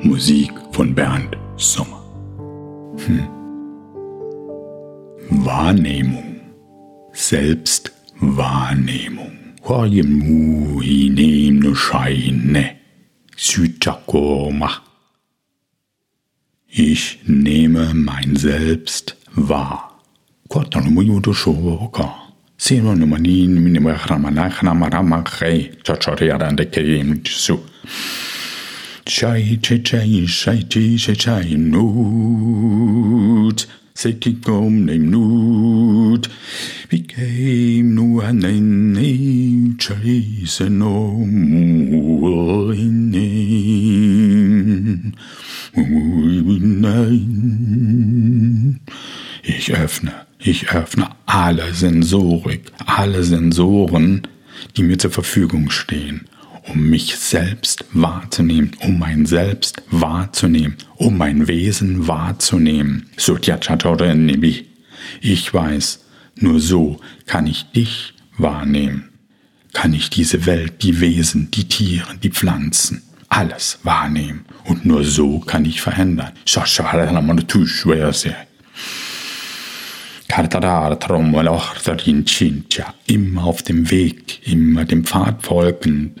Musik von Bernd Sommer. Hm. Wahrnehmung. Selbstwahrnehmung. Mu hineem no scheine. Südjakoma. Ich nehme mein Selbst wahr. Chai chai chai chai chai chai chai nut. Setikom nem nut. Became nu an ein chase no Ich öffne, ich öffne alle Sensorik, alle Sensoren, die mir zur Verfügung stehen um mich selbst wahrzunehmen, um mein Selbst wahrzunehmen, um mein Wesen wahrzunehmen. Ich weiß, nur so kann ich dich wahrnehmen. Kann ich diese Welt, die Wesen, die Tiere, die Pflanzen, alles wahrnehmen. Und nur so kann ich verändern. Immer auf dem Weg, immer dem Pfad folgend,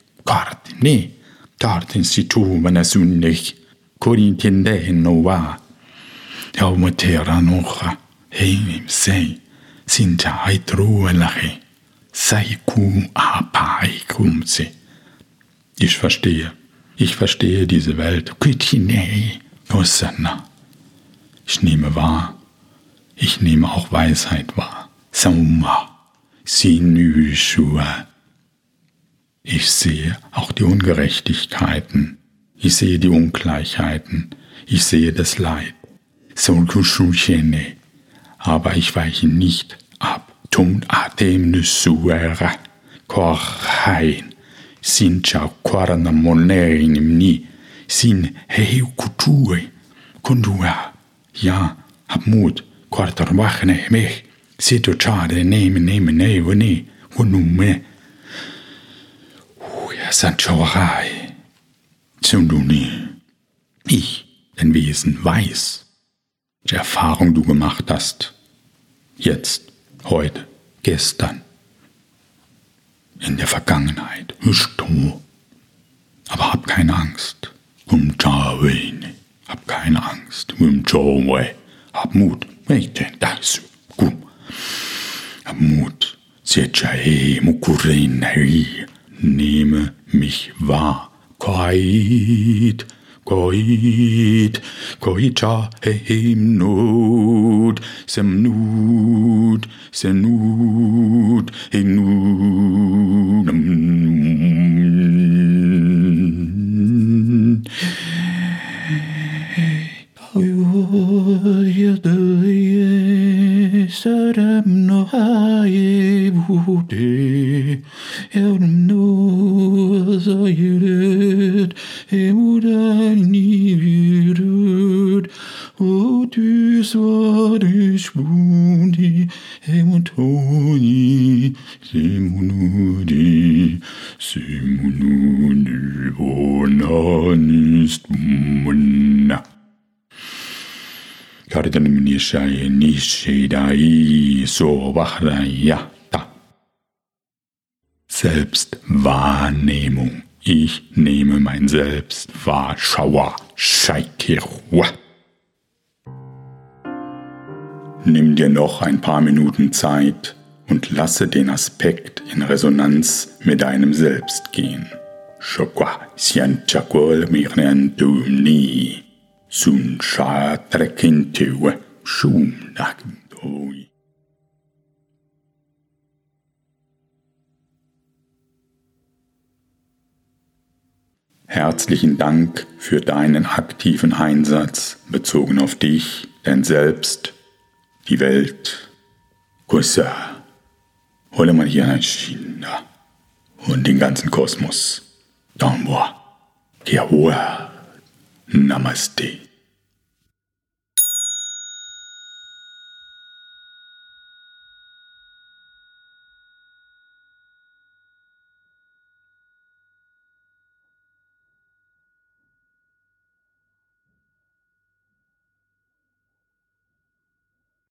Kartni, tartin si tu manasunnik, korintin de nova. Ja mutera nocha, heim sei, sinja ai truelache, sei kum apai kumse. Ich verstehe, ich verstehe diese Welt. Kitine, Hosanna. Ich nehme wahr, ich nehme auch Weisheit wahr. Sauma, Sinüshua. Ich sehe auch die Ungerechtigkeiten. Ich sehe die Ungleichheiten. Ich sehe das Leid. Aber ich weiche nicht ab. Tum atem nusuera. Korhain. Sin chau korana monerim ni. Sin heu kutue. Kundua. Ja, hab Mut. Quartar wachne mich. Sito chade nehme nehme ne ne. Wunume. Sanchauerei. Tsunduni. Ich, dein Wesen, weiß, welche Erfahrung du gemacht hast. Jetzt, heute, gestern, in der Vergangenheit. Aber hab keine Angst. Hab keine Angst. Hab Mut. Hab Mut. Nehme mich wahr. Koit, koit, koita himnut, semnut, senut, himnut. Saram no haye bude, elm no du svarish bundi, emutoni, simunudi, simunudi, onanist munna. Kardanimnishai Nishidai Sobachrayata. Selbstwahrnehmung, Ich nehme mein Selbst wahr. Schauer. Scheikirua. Nimm dir noch ein paar Minuten Zeit und lasse den Aspekt in Resonanz mit deinem Selbst gehen. Shokwa sianchakol mirnentumni. Sun sha trekintewe shum nakdoi. Herzlichen Dank für deinen aktiven Einsatz bezogen auf dich, dein Selbst, die Welt. Kusa, hole mal hier ein China und den ganzen Kosmos. Danwa, Kiahua, Namaste.